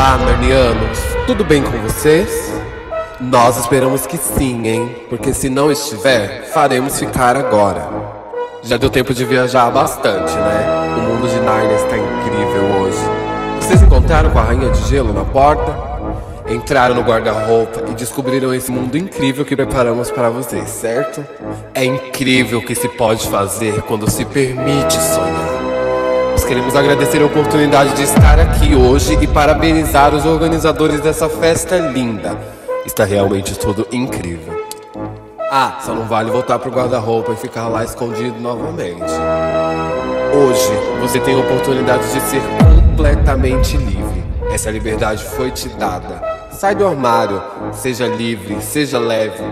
Olá, narnianos. Tudo bem com vocês? Nós esperamos que sim, hein? Porque se não estiver, faremos ficar agora. Já deu tempo de viajar bastante, né? O mundo de Narnia está incrível hoje. Vocês encontraram com a Rainha de Gelo na porta? Entraram no guarda-roupa e descobriram esse mundo incrível que preparamos para vocês, certo? É incrível o que se pode fazer quando se permite sonhar. Queremos agradecer a oportunidade de estar aqui hoje e parabenizar os organizadores dessa festa linda. Está realmente tudo incrível. Ah, só não vale voltar pro guarda-roupa e ficar lá escondido novamente. Hoje você tem a oportunidade de ser completamente livre. Essa liberdade foi te dada. Sai do armário, seja livre, seja leve.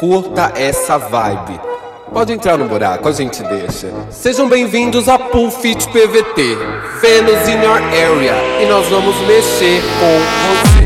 Curta essa vibe. Pode entrar no buraco, a gente deixa. Sejam bem-vindos a Pool Fit PVT, Venus in Your Area, e nós vamos mexer com você.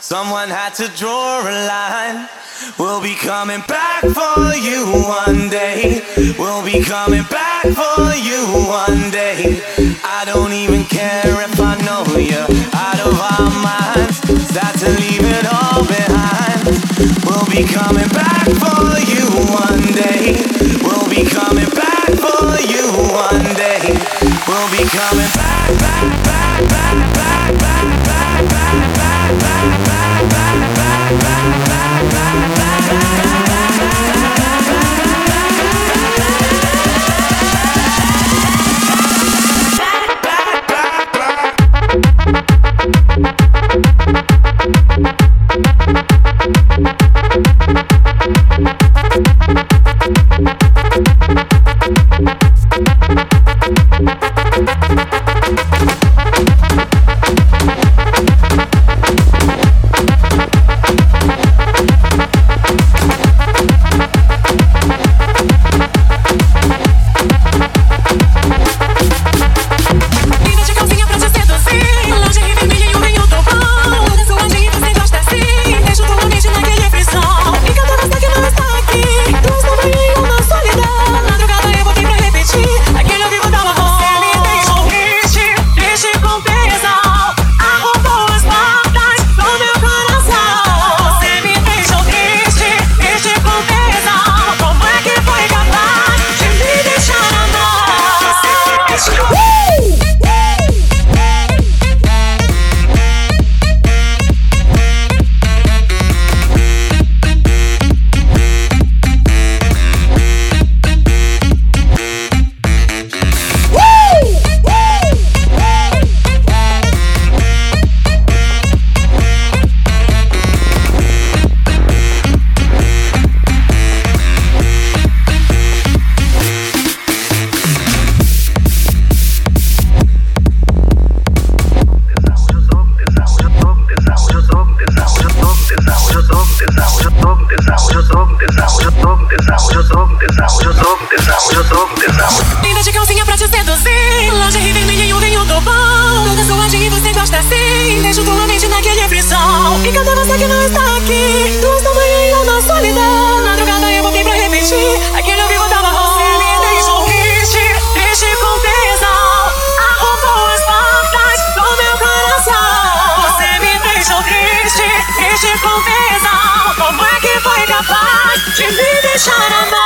Someone had to draw a line. We'll be coming back for you one day. We'll be coming back for you one day. I don't even care if I know you're out of our minds. Start to leave it all behind. We'll be coming back for you one day. We'll be coming back for you one day. We'll be coming back, back, back, shine on my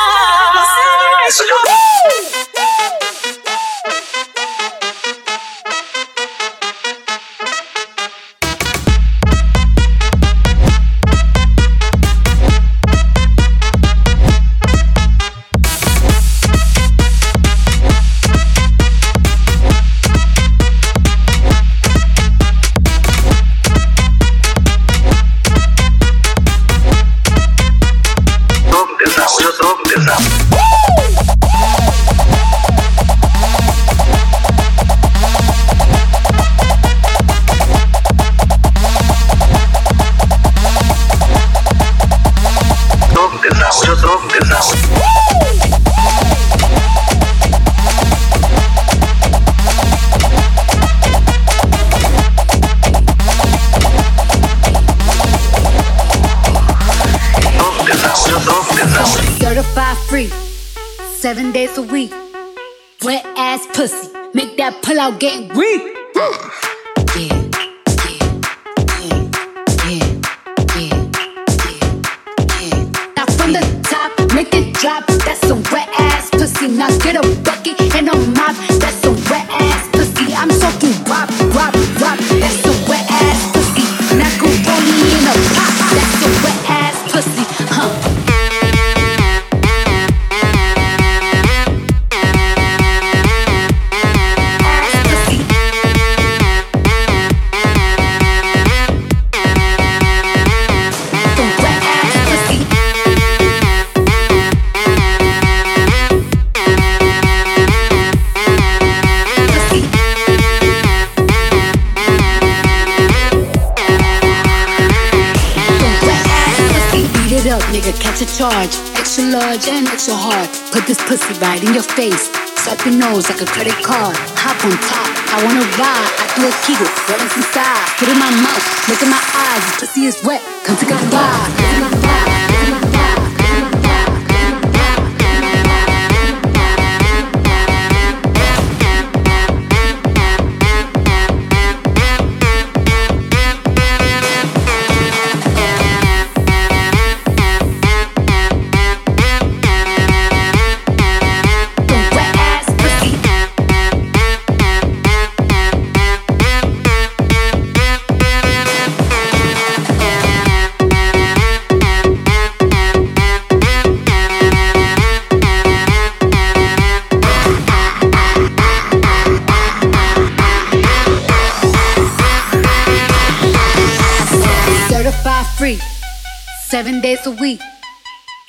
extra week.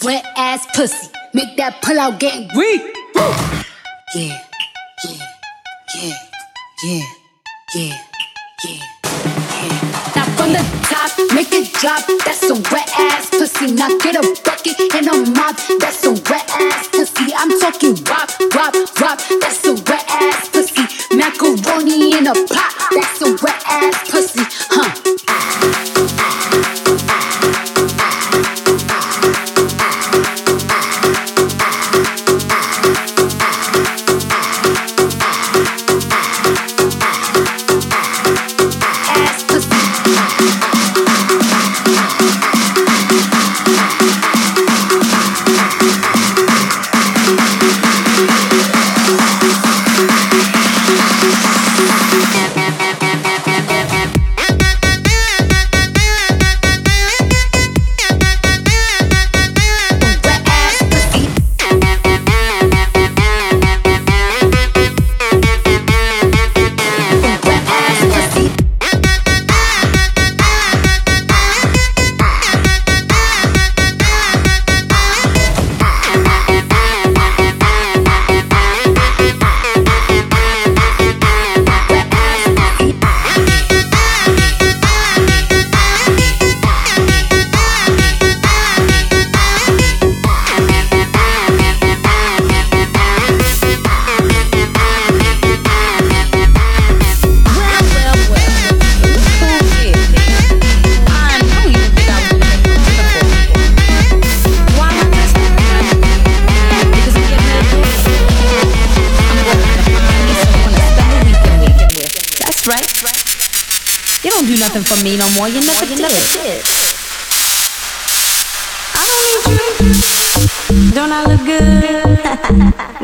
Wet ass pussy, make that pull out gang weak. Yeah, yeah, yeah, yeah, yeah, yeah. Now from the top, make it drop. That's a wet ass pussy. Now get a bucket and a mop. That's a wet ass pussy. I'm talking wop, wop, wop. That's a wet ass pussy. Macaroni in a pot. That's a wet ass pussy. Huh.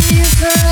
fever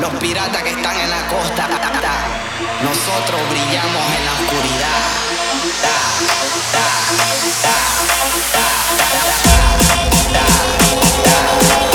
los piratas que están en la costa. Nosotros brillamos en la oscuridad. Da, da, da,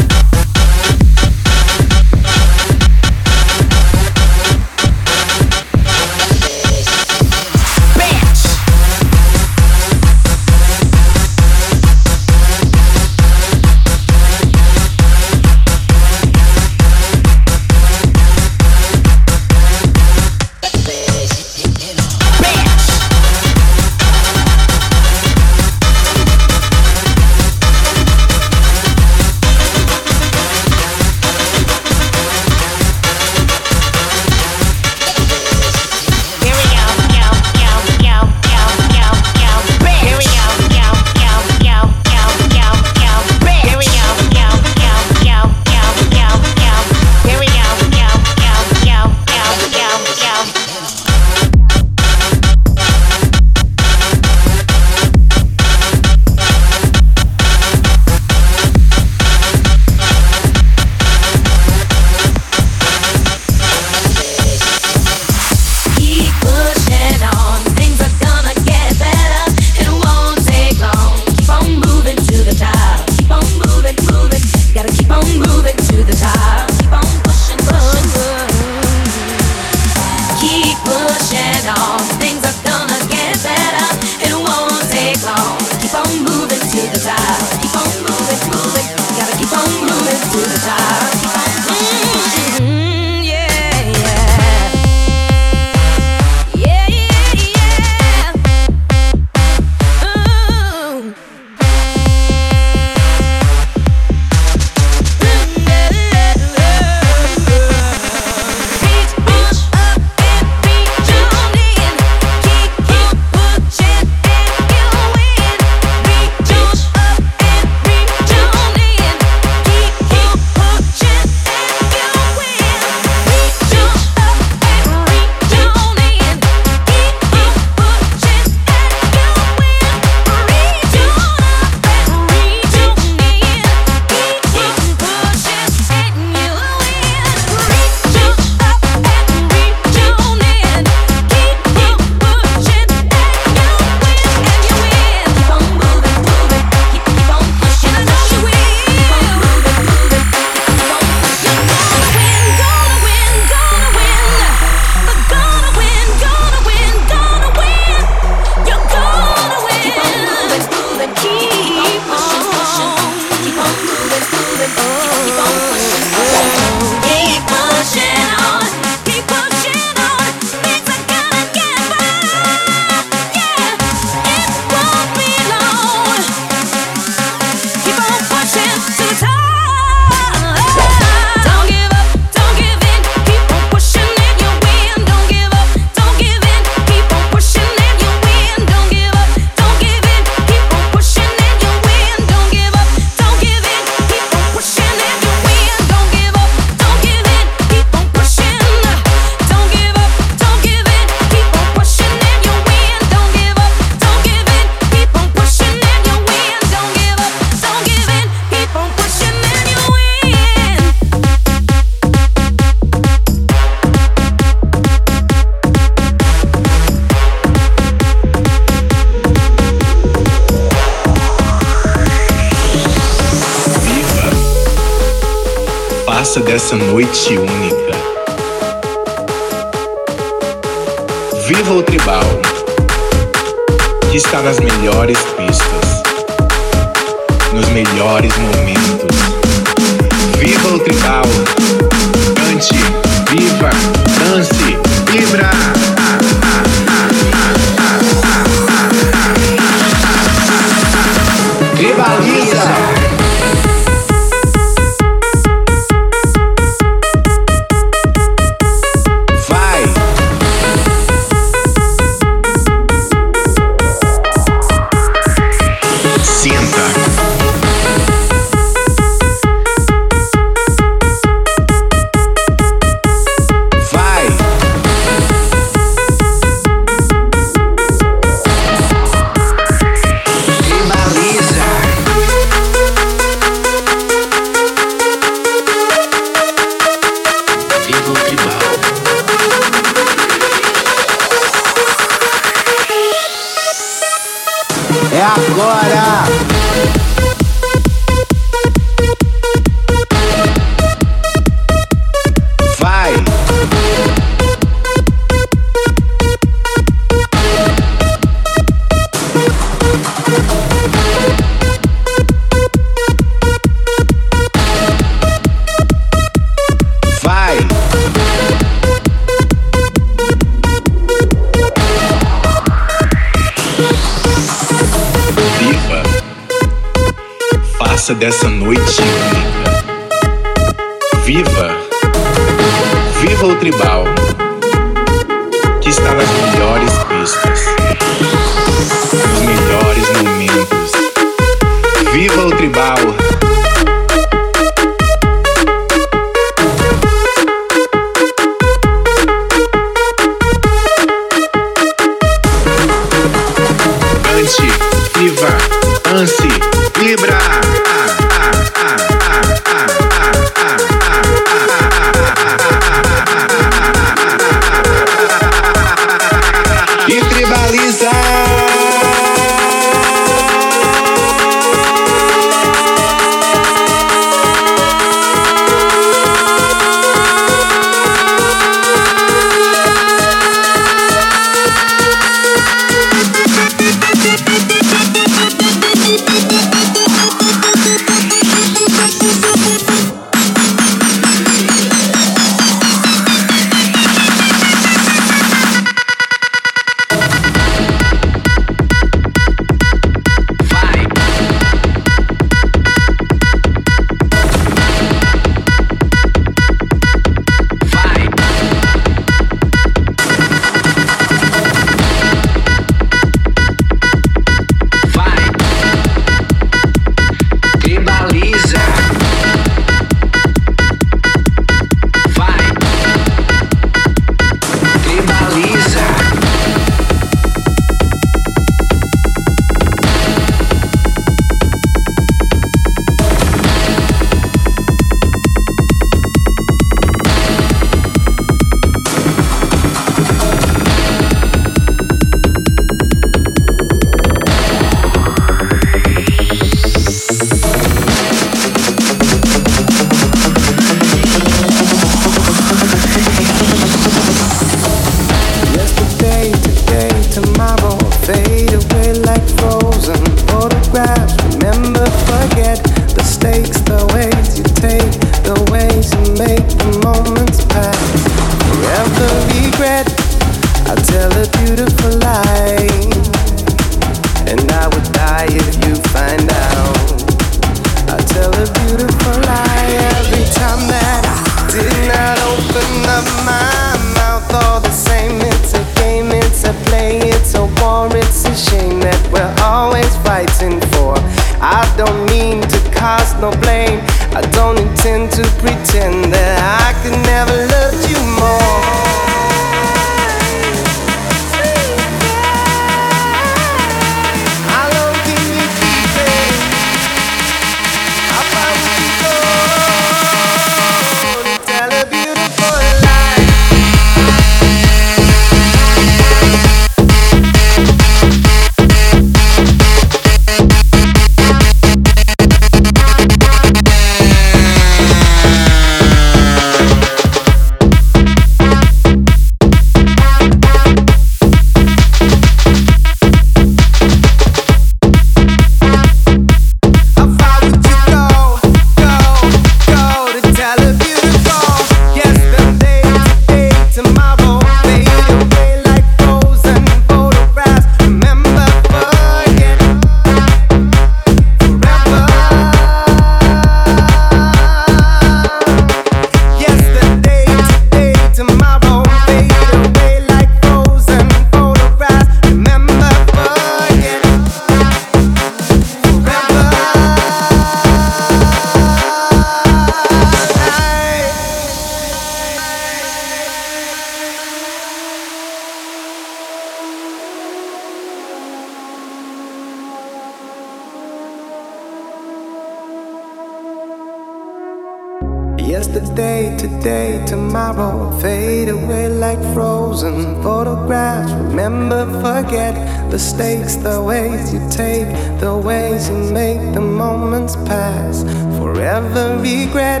Yesterday, today, tomorrow fade away like frozen photographs. Remember, forget the stakes, the ways you take, the ways you make the moments pass. Forever regret.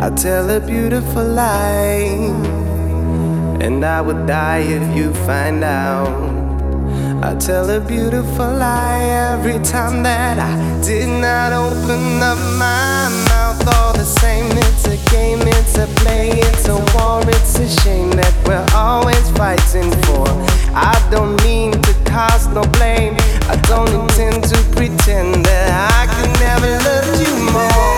I tell a beautiful lie, and I would die if you find out. I tell a beautiful lie every time that I did not open up my mouth. All the same, it's a game, it's a play, it's a war, it's a shame that we're always fighting for. I don't mean to cause no blame, I don't intend to pretend that I could never love you more.